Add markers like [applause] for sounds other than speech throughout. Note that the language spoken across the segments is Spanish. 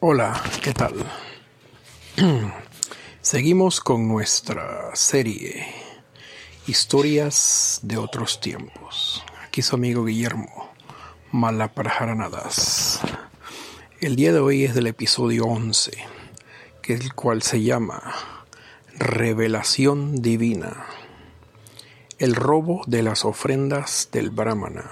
Hola, ¿qué tal? [clears throat] Seguimos con nuestra serie Historias de otros tiempos. Aquí su amigo Guillermo Malaprajaranadas. El día de hoy es del episodio 11, que es el cual se llama Revelación Divina. El robo de las ofrendas del Brahmana.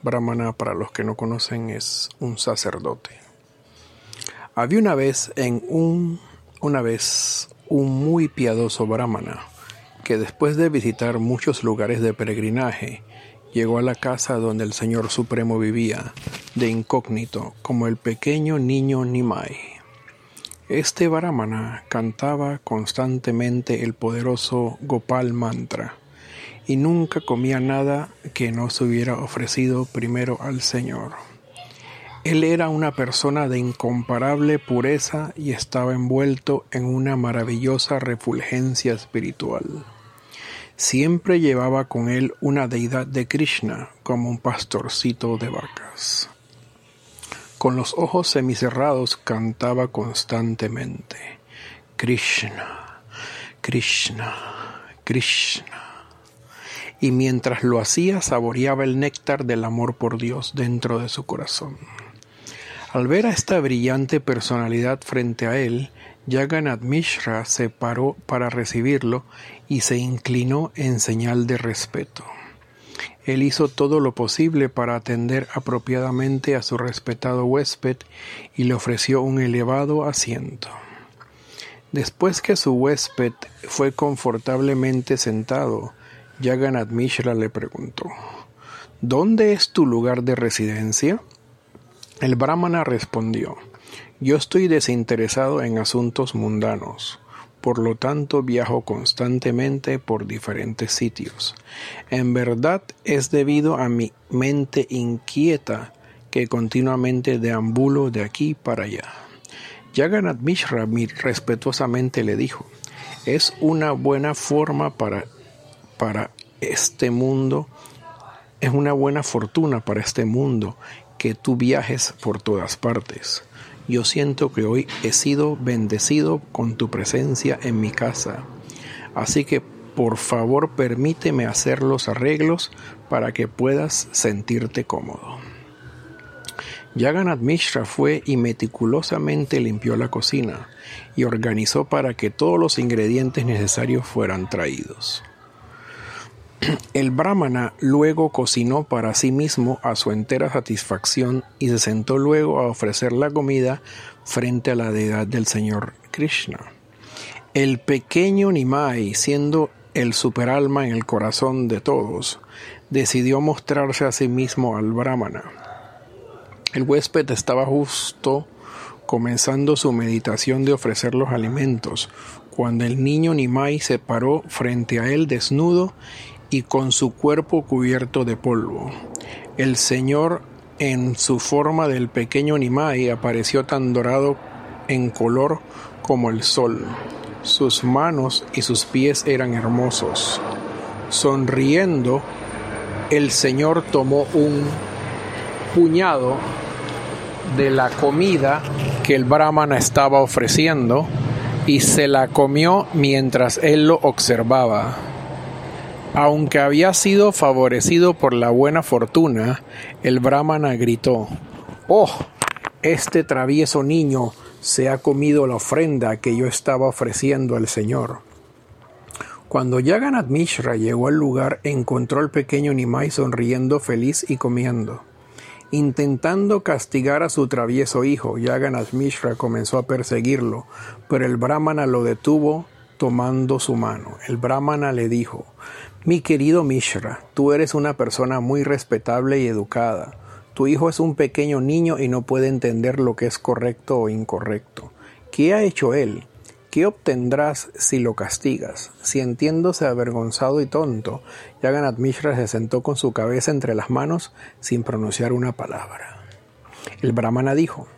Brahmana, para los que no conocen, es un sacerdote. Había una vez en un una vez un muy piadoso brahmana que después de visitar muchos lugares de peregrinaje llegó a la casa donde el Señor Supremo vivía de incógnito como el pequeño niño Nimai. Este brahmana cantaba constantemente el poderoso Gopal mantra y nunca comía nada que no se hubiera ofrecido primero al Señor. Él era una persona de incomparable pureza y estaba envuelto en una maravillosa refulgencia espiritual. Siempre llevaba con él una deidad de Krishna como un pastorcito de vacas. Con los ojos semicerrados cantaba constantemente Krishna, Krishna, Krishna. Y mientras lo hacía saboreaba el néctar del amor por Dios dentro de su corazón. Al ver a esta brillante personalidad frente a él, Jagannath Mishra se paró para recibirlo y se inclinó en señal de respeto. Él hizo todo lo posible para atender apropiadamente a su respetado huésped y le ofreció un elevado asiento. Después que su huésped fue confortablemente sentado, Jagannath Mishra le preguntó ¿Dónde es tu lugar de residencia? El brahmana respondió, Yo estoy desinteresado en asuntos mundanos, por lo tanto viajo constantemente por diferentes sitios. En verdad es debido a mi mente inquieta que continuamente deambulo de aquí para allá. Jagannath Mishra respetuosamente le dijo, es una buena forma para, para este mundo, es una buena fortuna para este mundo que tú viajes por todas partes. Yo siento que hoy he sido bendecido con tu presencia en mi casa. Así que por favor permíteme hacer los arreglos para que puedas sentirte cómodo. Jagannath Mishra fue y meticulosamente limpió la cocina y organizó para que todos los ingredientes necesarios fueran traídos. [clears throat] El brahmana luego cocinó para sí mismo a su entera satisfacción y se sentó luego a ofrecer la comida frente a la deidad del señor Krishna. El pequeño Nimai, siendo el superalma en el corazón de todos, decidió mostrarse a sí mismo al brahmana. El huésped estaba justo comenzando su meditación de ofrecer los alimentos, cuando el niño Nimai se paró frente a él desnudo y con su cuerpo cubierto de polvo. El Señor, en su forma del pequeño Nimai, apareció tan dorado en color como el sol. Sus manos y sus pies eran hermosos. Sonriendo, el Señor tomó un puñado de la comida que el brahmana estaba ofreciendo y se la comió mientras él lo observaba. Aunque había sido favorecido por la buena fortuna, el brahmana gritó, ¡Oh! Este travieso niño se ha comido la ofrenda que yo estaba ofreciendo al Señor. Cuando Jagannath Mishra llegó al lugar, encontró al pequeño Nimai sonriendo feliz y comiendo. Intentando castigar a su travieso hijo, Jagannath Mishra comenzó a perseguirlo, pero el brahmana lo detuvo tomando su mano. El brahmana le dijo, mi querido Mishra, tú eres una persona muy respetable y educada. Tu hijo es un pequeño niño y no puede entender lo que es correcto o incorrecto. ¿Qué ha hecho él? ¿Qué obtendrás si lo castigas? Sintiéndose avergonzado y tonto, Jagannath Mishra se sentó con su cabeza entre las manos sin pronunciar una palabra. El brahmana dijo,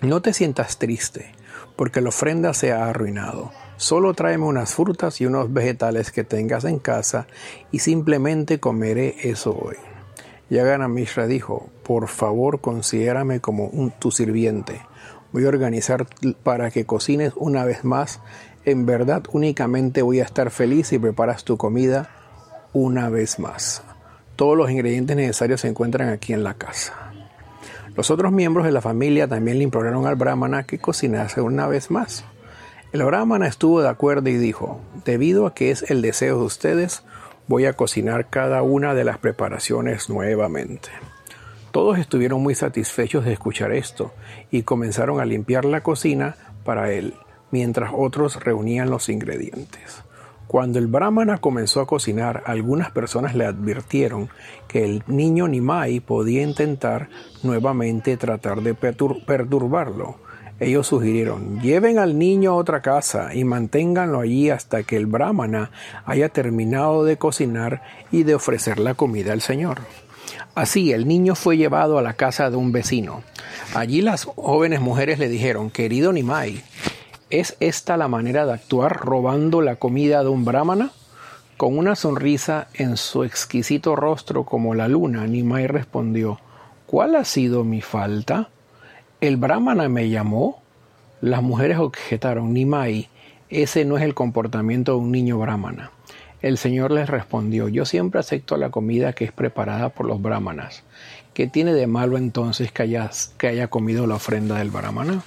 No te sientas triste, porque la ofrenda se ha arruinado. Solo tráeme unas frutas y unos vegetales que tengas en casa y simplemente comeré eso hoy. Yagana Mishra dijo, por favor considérame como un, tu sirviente. Voy a organizar para que cocines una vez más. En verdad, únicamente voy a estar feliz si preparas tu comida una vez más. Todos los ingredientes necesarios se encuentran aquí en la casa. Los otros miembros de la familia también le imploraron al brahmana que cocinase una vez más. El brahmana estuvo de acuerdo y dijo, debido a que es el deseo de ustedes, voy a cocinar cada una de las preparaciones nuevamente. Todos estuvieron muy satisfechos de escuchar esto y comenzaron a limpiar la cocina para él, mientras otros reunían los ingredientes. Cuando el brahmana comenzó a cocinar, algunas personas le advirtieron que el niño Nimai podía intentar nuevamente tratar de perturbarlo. Ellos sugirieron, lleven al niño a otra casa y manténganlo allí hasta que el brahmana haya terminado de cocinar y de ofrecer la comida al Señor. Así el niño fue llevado a la casa de un vecino. Allí las jóvenes mujeres le dijeron, querido Nimai, ¿es esta la manera de actuar robando la comida de un brahmana? Con una sonrisa en su exquisito rostro como la luna, Nimai respondió, ¿cuál ha sido mi falta? ¿El brahmana me llamó? Las mujeres objetaron, Nimai, ese no es el comportamiento de un niño brahmana. El Señor les respondió, yo siempre acepto la comida que es preparada por los brahmanas. ¿Qué tiene de malo entonces que, que haya comido la ofrenda del brahmana?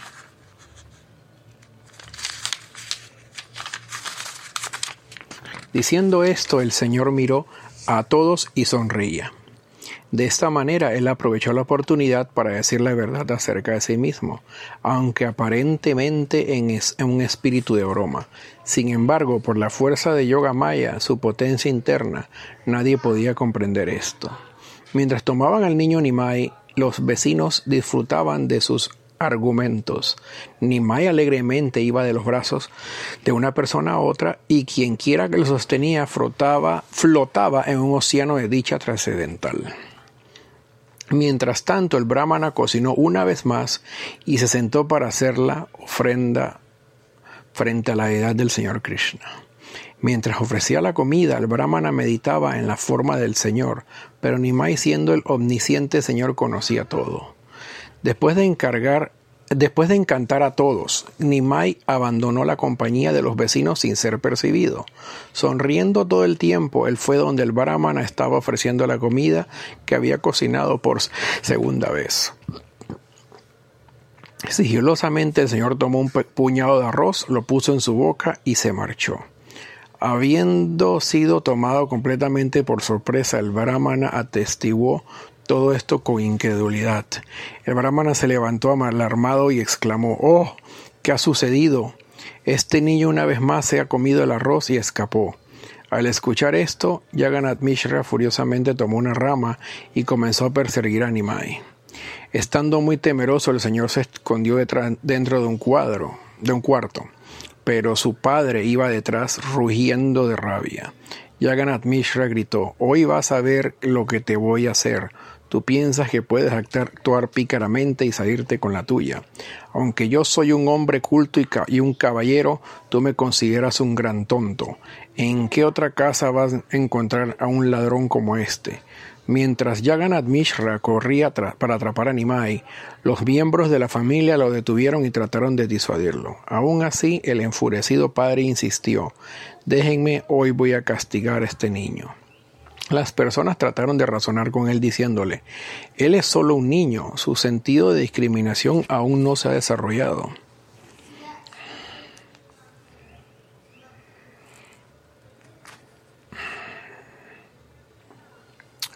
Diciendo esto, el Señor miró a todos y sonreía. De esta manera él aprovechó la oportunidad para decir la verdad acerca de sí mismo, aunque aparentemente en, un espíritu de broma. Sin embargo, por la fuerza de Yoga Maya, su potencia interna, nadie podía comprender esto. Mientras tomaban al niño Nimai, los vecinos disfrutaban de sus argumentos. Nimai alegremente iba de los brazos de una persona a otra y quien quiera que lo sostenía flotaba en un océano de dicha trascendental. Mientras tanto, el brahmana cocinó una vez más y se sentó para hacer la ofrenda frente a la edad del Señor Krishna. Mientras ofrecía la comida, el brahmana meditaba en la forma del Señor, pero Nimai siendo el omnisciente Señor conocía todo. Después de encargar Después de encantar a todos, Nimai abandonó la compañía de los vecinos sin ser percibido. Sonriendo todo el tiempo, él fue donde el brahmana estaba ofreciendo la comida que había cocinado por segunda vez. Sigilosamente el señor tomó un puñado de arroz, lo puso en su boca y se marchó. Habiendo sido tomado completamente por sorpresa, el brahmana atestiguó todo esto con incredulidad. El brahmana se levantó alarmado y exclamó, Oh, ¿qué ha sucedido? Este niño una vez más se ha comido el arroz y escapó. Al escuchar esto, Yaganat Mishra furiosamente tomó una rama y comenzó a perseguir a Nimai. Estando muy temeroso, el señor se escondió dentro de un cuadro, de un cuarto, pero su padre iba detrás rugiendo de rabia. Yaganat Mishra gritó, Hoy vas a ver lo que te voy a hacer. Tú piensas que puedes actuar pícaramente y salirte con la tuya. Aunque yo soy un hombre culto y, un caballero, tú me consideras un gran tonto. ¿En qué otra casa vas a encontrar a un ladrón como este? Mientras Jagannath Mishra corría para atrapar a Nimai, los miembros de la familia lo detuvieron y trataron de disuadirlo. Aún así, el enfurecido padre insistió, déjenme, hoy voy a castigar a este niño. Las personas trataron de razonar con él diciéndole, él es solo un niño, su sentido de discriminación aún no se ha desarrollado.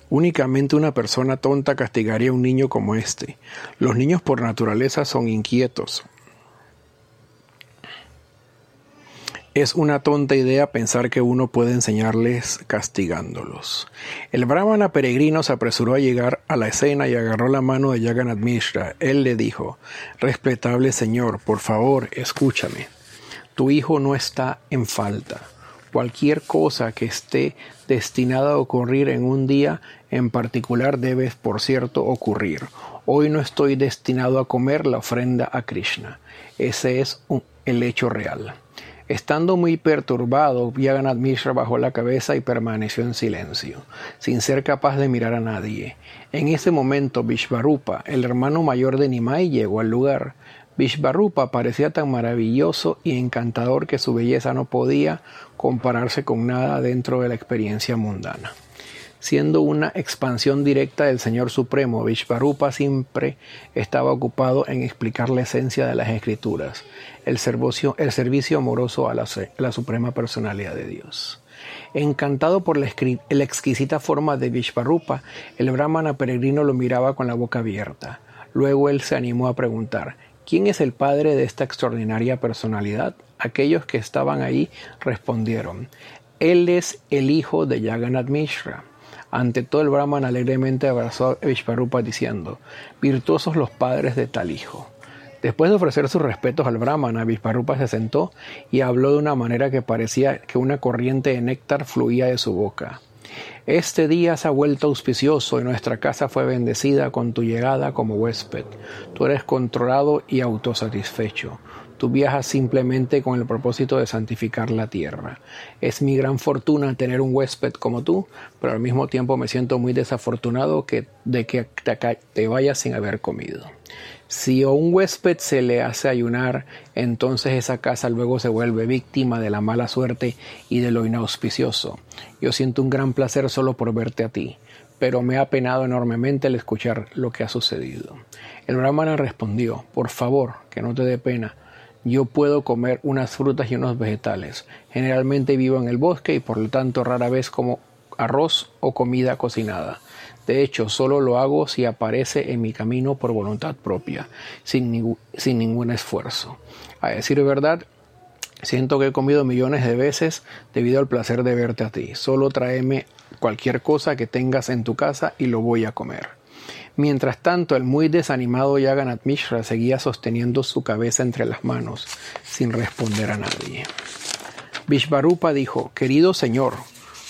Únicamente una persona tonta castigaría a un niño como este. Los niños por naturaleza son inquietos, Es una tonta idea pensar que uno puede enseñarles castigándolos. El brahmana peregrino se apresuró a llegar a la escena y agarró la mano de Jagannath Mishra. Él le dijo, Respetable señor, por favor, escúchame. Tu hijo no está en falta. Cualquier cosa que esté destinada a ocurrir en un día en particular debe, por cierto, ocurrir. Hoy no estoy destinado a comer la ofrenda a Krishna. Ese es el hecho real. Estando muy perturbado, Yaganat Mishra bajó la cabeza y permaneció en silencio, sin ser capaz de mirar a nadie. En ese momento, Vishvarupa, el hermano mayor de Nimai, llegó al lugar. Vishvarupa parecía tan maravilloso y encantador que su belleza no podía compararse con nada dentro de la experiencia mundana. Siendo una expansión directa del Señor Supremo, Vishvarupa siempre estaba ocupado en explicar la esencia de las Escrituras, el servicio, amoroso a la, Suprema Personalidad de Dios. Encantado por la, la exquisita forma de Vishvarupa, el brahmana peregrino lo miraba con la boca abierta. Luego él se animó a preguntar, ¿Quién es el padre de esta extraordinaria personalidad? Aquellos que estaban ahí respondieron, Él es el hijo de Jagannath Mishra. Ante todo el Brahman alegremente abrazó a Vishvarupa diciendo, Virtuosos los padres de tal hijo. Después de ofrecer sus respetos al Brahmana, Vishvarupa se sentó y habló de una manera que parecía que una corriente de néctar fluía de su boca. Este día se ha vuelto auspicioso y nuestra casa fue bendecida con tu llegada como huésped. Tú eres controlado y autosatisfecho. Tú viajas simplemente con el propósito de santificar la tierra. Es mi gran fortuna tener un huésped como tú, pero al mismo tiempo me siento muy desafortunado que, de que te, te vayas sin haber comido. Si a un huésped se le hace ayunar, entonces esa casa luego se vuelve víctima de la mala suerte y de lo inauspicioso. Yo siento un gran placer solo por verte a ti, pero me ha penado enormemente el escuchar lo que ha sucedido. El brahmana respondió, por favor, que no te dé pena. Yo puedo comer unas frutas y unos vegetales. Generalmente vivo en el bosque y por lo tanto rara vez como arroz o comida cocinada. De hecho, solo lo hago si aparece en mi camino por voluntad propia, sin, sin ningún esfuerzo. A decir verdad, siento que he comido millones de veces debido al placer de verte a ti. Solo tráeme cualquier cosa que tengas en tu casa y lo voy a comer. Mientras tanto, el muy desanimado Yaganat Mishra seguía sosteniendo su cabeza entre las manos, sin responder a nadie. Vishvarupa dijo, Querido señor,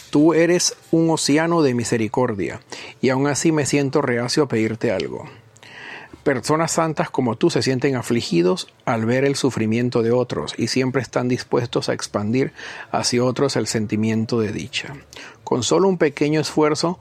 Tú eres un océano de misericordia, y aún así me siento reacio a pedirte algo. Personas santas como tú se sienten afligidos al ver el sufrimiento de otros y siempre están dispuestos a expandir hacia otros el sentimiento de dicha. Con solo un pequeño esfuerzo,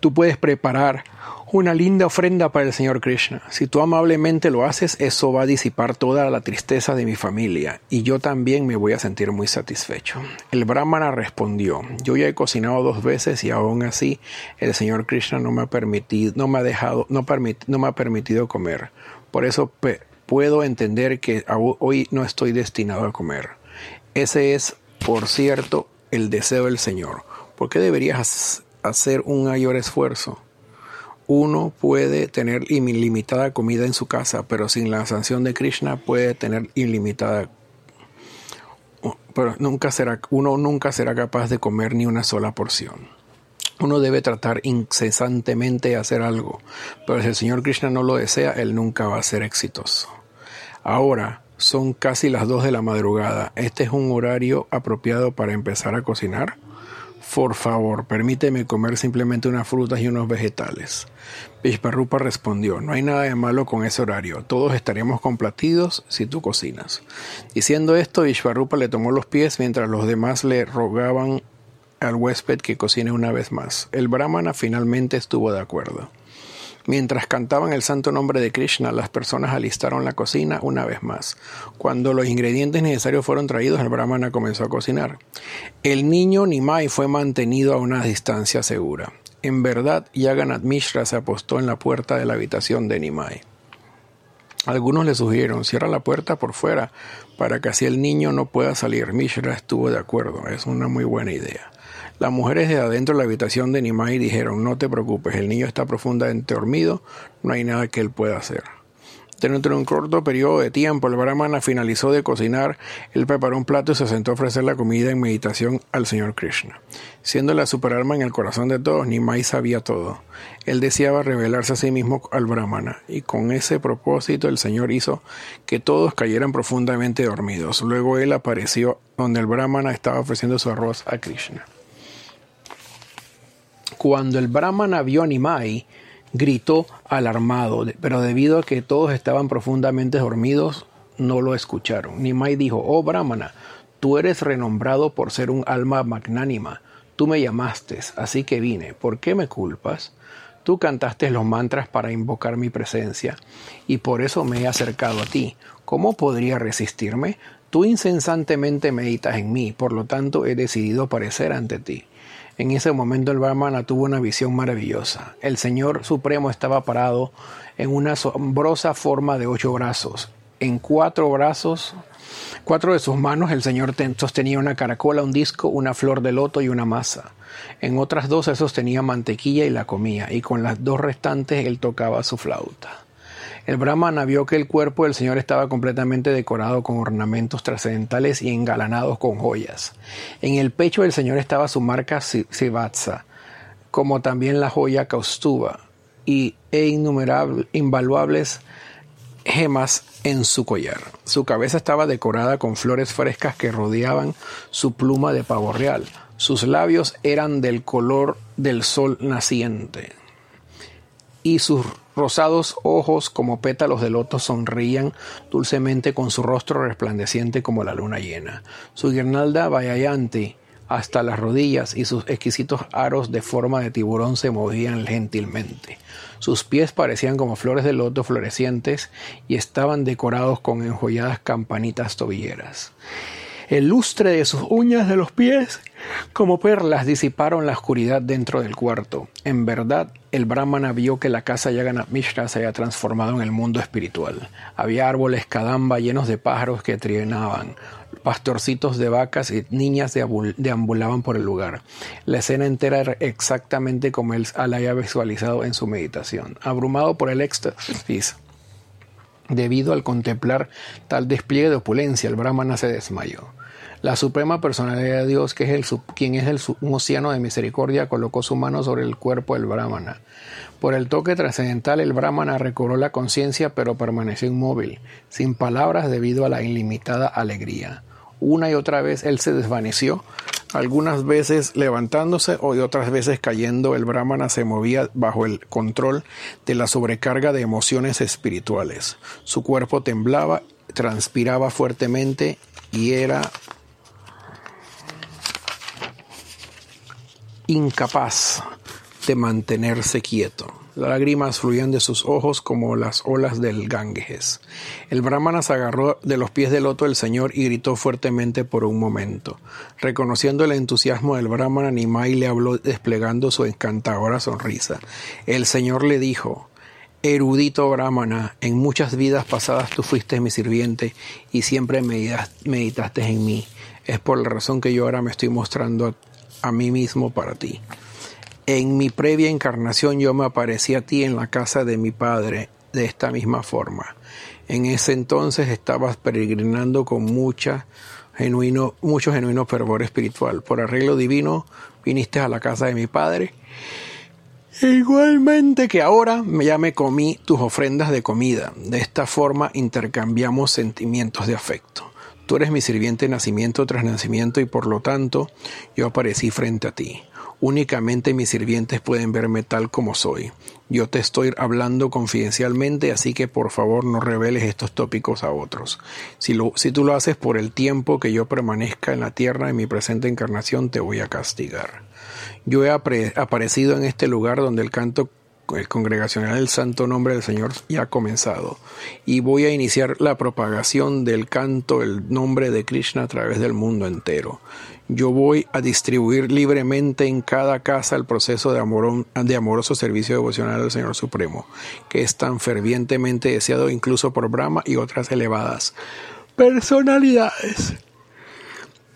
tú puedes preparar una linda ofrenda para el Señor Krishna. Si tú amablemente lo haces, eso va a disipar toda la tristeza de mi familia y yo también me voy a sentir muy satisfecho. El brahmana respondió, yo ya he cocinado dos veces y aún así el Señor Krishna no me ha permitido, no me ha dejado, no, no me ha permitido comer. Por eso puedo entender que hoy no estoy destinado a comer. Ese es, por cierto, el deseo del Señor. ¿Por qué deberías hacer un mayor esfuerzo? Uno puede tener ilimitada comida en su casa, pero sin la sanción de Krishna puede tener ilimitada pero nunca será, uno nunca será capaz de comer ni una sola porción. Uno debe tratar incesantemente de hacer algo, pero si el Señor Krishna no lo desea, él nunca va a ser exitoso. Ahora, son casi las dos de la madrugada. ¿Este es un horario apropiado para empezar a cocinar? Por favor, permíteme comer simplemente unas frutas y unos vegetales. Vishvarupa respondió, no hay nada de malo con ese horario, todos estaríamos complacidos si tú cocinas. Diciendo esto, Vishvarupa le tomó los pies mientras los demás le rogaban al huésped que cocine una vez más. El brahmana finalmente estuvo de acuerdo. Mientras cantaban el santo nombre de Krishna, las personas alistaron la cocina una vez más. Cuando los ingredientes necesarios fueron traídos, el brahmana comenzó a cocinar. El niño Nimai fue mantenido a una distancia segura. En verdad, Yaganat Mishra se apostó en la puerta de la habitación de Nimai. Algunos le sugirieron, cierra la puerta por fuera para que así el niño no pueda salir. Mishra estuvo de acuerdo, es una muy buena idea. Las mujeres de adentro de la habitación de Nimai dijeron, no te preocupes, el niño está profundamente dormido, no hay nada que él pueda hacer. Dentro de un corto periodo de tiempo, el brahmana finalizó de cocinar, él preparó un plato y se sentó a ofrecer la comida en meditación al señor Krishna. Siendo la superarma en el corazón de todos, Nimai sabía todo. Él deseaba revelarse a sí mismo al brahmana, y con ese propósito el señor hizo que todos cayeran profundamente dormidos. Luego él apareció donde el brahmana estaba ofreciendo su arroz a Krishna. Cuando el brahmana vio a Nimai, gritó alarmado, pero debido a que todos estaban profundamente dormidos, no lo escucharon. Nimai dijo, oh brahmana, tú eres renombrado por ser un alma magnánima. Tú me llamaste, así que vine. ¿Por qué me culpas? Tú cantaste los mantras para invocar mi presencia, y por eso me he acercado a ti. ¿Cómo podría resistirme? Tú incesantemente meditas en mí, por lo tanto he decidido aparecer ante ti. En ese momento el Brahmana tuvo una visión maravillosa. El Señor Supremo estaba parado en una asombrosa forma de ocho brazos. En cuatro brazos, cuatro de sus manos, el Señor sostenía una caracola, un disco, una flor de loto y una masa. En otras dos él sostenía mantequilla y la comía, y con las dos restantes él tocaba su flauta. El Brahmana vio que el cuerpo del Señor estaba completamente decorado con ornamentos trascendentales y engalanados con joyas. En el pecho del Señor estaba su marca Sivatsa, como también la joya Kaustuba, y e innumerables, invaluables gemas en su collar. Su cabeza estaba decorada con flores frescas que rodeaban su pluma de pavo real. Sus labios eran del color del sol naciente. Y sus rosados ojos como pétalos de loto sonreían dulcemente con su rostro resplandeciente como la luna llena. Su guirnalda vallayanti hasta las rodillas y sus exquisitos aros de forma de tiburón se movían gentilmente. Sus pies parecían como flores de loto florecientes y estaban decorados con enjolladas campanitas tobilleras. El lustre de sus uñas de los pies, como perlas, disiparon la oscuridad dentro del cuarto. En verdad, el Brahmana vio que la casa Yagannath Mishra se había transformado en el mundo espiritual. Había árboles kadamba llenos de pájaros que trinaban, pastorcitos de vacas y niñas deambulaban por el lugar. La escena entera era exactamente como él la había visualizado en su meditación. Abrumado por el éxtasis, debido al contemplar tal despliegue de opulencia, el Brahmana se desmayó. La suprema personalidad de Dios, que es el, quien es el, un océano de misericordia, colocó su mano sobre el cuerpo del Brahmana. Por el toque trascendental, el Brahmana recobró la conciencia, pero permaneció inmóvil, sin palabras debido a la ilimitada alegría. Una y otra vez él se desvaneció, algunas veces levantándose o otras veces cayendo, el Brahmana se movía bajo el control de la sobrecarga de emociones espirituales. Su cuerpo temblaba, transpiraba fuertemente y era incapaz de mantenerse quieto. Las lágrimas fluían de sus ojos como las olas del Ganges. El brahmana se agarró de los pies del loto del Señor y gritó fuertemente por un momento. Reconociendo el entusiasmo del brahmana, Nimai le habló desplegando su encantadora sonrisa. El Señor le dijo, Erudito brahmana, en muchas vidas pasadas tú fuiste mi sirviente y siempre meditaste en mí. Es por la razón que yo ahora me estoy mostrando a mí mismo para ti. En mi previa encarnación yo me aparecí a ti en la casa de mi padre de esta misma forma. En ese entonces estabas peregrinando con mucha genuino, mucho genuino fervor espiritual. Por arreglo divino viniste a la casa de mi padre. E igualmente que ahora ya me comí tus ofrendas de comida. De esta forma intercambiamos sentimientos de afecto. Tú eres mi sirviente nacimiento tras nacimiento y por lo tanto yo aparecí frente a ti. Únicamente mis sirvientes pueden verme tal como soy. Yo te estoy hablando confidencialmente, así que por favor no reveles estos tópicos a otros. Si, lo, si tú lo haces por el tiempo que yo permanezca en la tierra en mi presente encarnación, te voy a castigar. Yo he aparecido en este lugar donde el canto el congregacional del Santo Nombre del Señor ya ha comenzado y voy a iniciar la propagación del canto, el nombre de Krishna a través del mundo entero. Yo voy a distribuir libremente en cada casa el proceso de, de amoroso servicio devocional al Señor Supremo, que es tan fervientemente deseado incluso por Brahma y otras elevadas personalidades.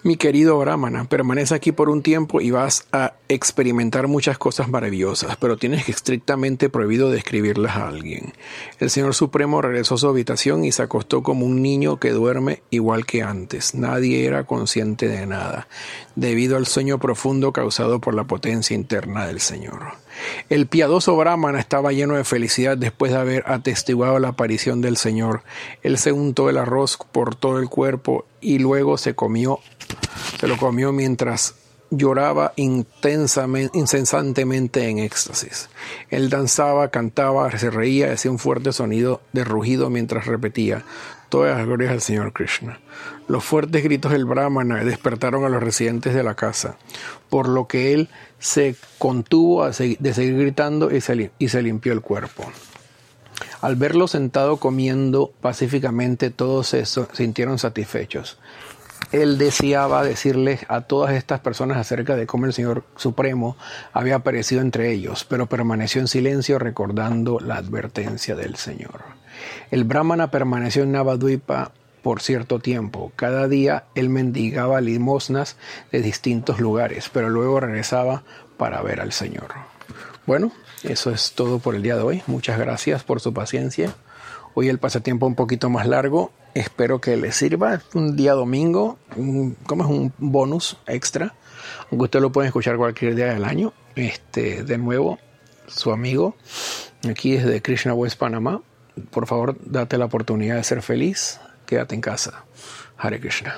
Mi querido Brahmana, permanece aquí por un tiempo y vas a experimentar muchas cosas maravillosas, pero tienes estrictamente prohibido describirlas a alguien. El Señor Supremo regresó a su habitación y se acostó como un niño que duerme igual que antes. Nadie era consciente de nada, debido al sueño profundo causado por la potencia interna del Señor. El piadoso Brahmana estaba lleno de felicidad después de haber atestiguado la aparición del Señor. Él se untó el arroz por todo el cuerpo y luego se comió, se lo comió mientras lloraba intensamente, incesantemente en éxtasis. Él danzaba, cantaba, se reía hacía un fuerte sonido de rugido mientras repetía todas las glorias al Señor Krishna. Los fuertes gritos del Brahmana despertaron a los residentes de la casa, por lo que él se contuvo de seguir gritando y se limpió el cuerpo. Al verlo sentado comiendo pacíficamente, todos se sintieron satisfechos él deseaba decirles a todas estas personas acerca de cómo el Señor Supremo había aparecido entre ellos, pero permaneció en silencio recordando la advertencia del Señor. El Brahmana permaneció en Navadvipa por cierto tiempo. Cada día él mendigaba limosnas de distintos lugares, pero luego regresaba para ver al Señor. Bueno, eso es todo por el día de hoy. Muchas gracias por su paciencia. Hoy el pasatiempo un poquito más largo. Espero que les sirva. Un día domingo, como es un bonus extra, aunque usted lo puede escuchar cualquier día del año. Este, de nuevo, su amigo, aquí desde Krishna West Panamá. Por favor, date la oportunidad de ser feliz. Quédate en casa. Hare Krishna.